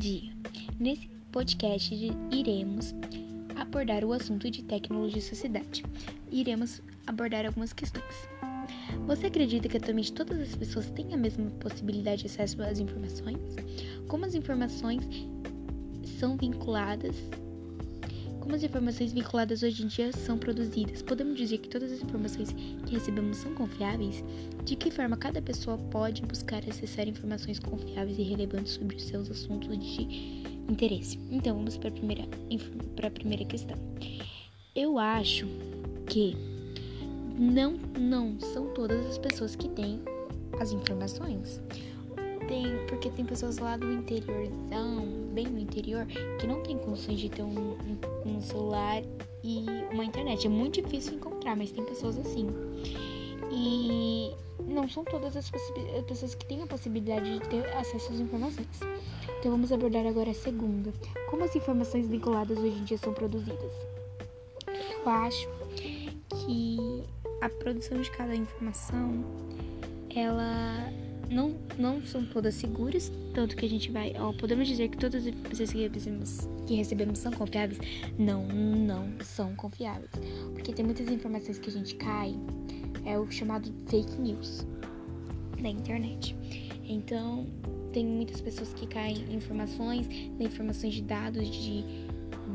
dia! Nesse podcast iremos abordar o assunto de tecnologia e sociedade. Iremos abordar algumas questões. Você acredita que atualmente todas as pessoas têm a mesma possibilidade de acesso às informações? Como as informações são vinculadas como as informações vinculadas hoje em dia são produzidas? Podemos dizer que todas as informações que recebemos são confiáveis? De que forma cada pessoa pode buscar acessar informações confiáveis e relevantes sobre os seus assuntos de interesse? Então, vamos para a primeira, para a primeira questão. Eu acho que não, não são todas as pessoas que têm as informações tem, porque tem pessoas lá do interiorzão, bem no interior, que não tem condições de ter um, um, um celular e uma internet. É muito difícil encontrar, mas tem pessoas assim. E não são todas as pessoas que têm a possibilidade de ter acesso às informações. Então vamos abordar agora a segunda. Como as informações vinculadas hoje em dia são produzidas? Eu acho que a produção de cada informação ela não, não são todas seguras, tanto que a gente vai, ó, podemos dizer que todas as informações que recebemos, que recebemos são confiáveis? Não, não são confiáveis, porque tem muitas informações que a gente cai, é o chamado fake news da internet. Então, tem muitas pessoas que caem em informações, informações de dados de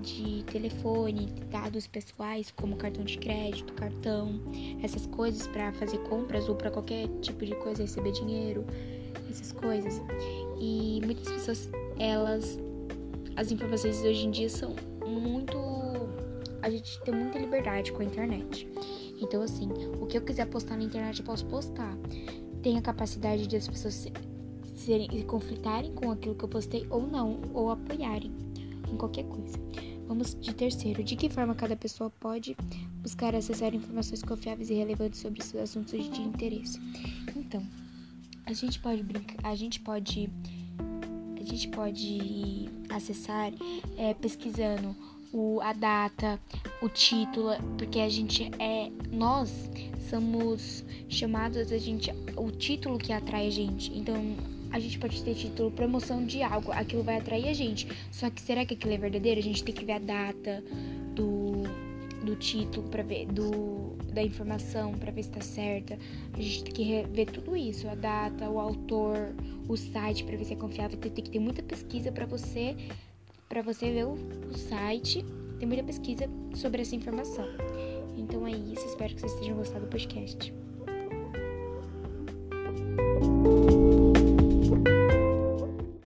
de telefone, dados pessoais como cartão de crédito, cartão, essas coisas para fazer compras ou para qualquer tipo de coisa, receber dinheiro, essas coisas. E muitas pessoas, elas, as informações hoje em dia são muito. A gente tem muita liberdade com a internet. Então, assim, o que eu quiser postar na internet eu posso postar. Tem a capacidade de as pessoas serem, conflitarem com aquilo que eu postei ou não, ou apoiarem qualquer coisa. Vamos de terceiro. De que forma cada pessoa pode buscar acessar informações confiáveis e relevantes sobre seus assuntos de interesse? Então, a gente pode brincar, a gente pode a gente pode acessar é, pesquisando o, a data, o título, porque a gente é nós somos chamados a gente o título que atrai a gente. Então, a gente pode ter título promoção de algo, aquilo vai atrair a gente. Só que será que aquilo é verdadeiro? A gente tem que ver a data do, do título para ver do da informação para ver se tá certa. A gente tem que ver tudo isso, a data, o autor, o site para ver se é confiável. Tem, tem que ter muita pesquisa para você para você ver o, o site. Tem muita pesquisa sobre essa informação. Então é isso, espero que vocês tenham gostado do podcast.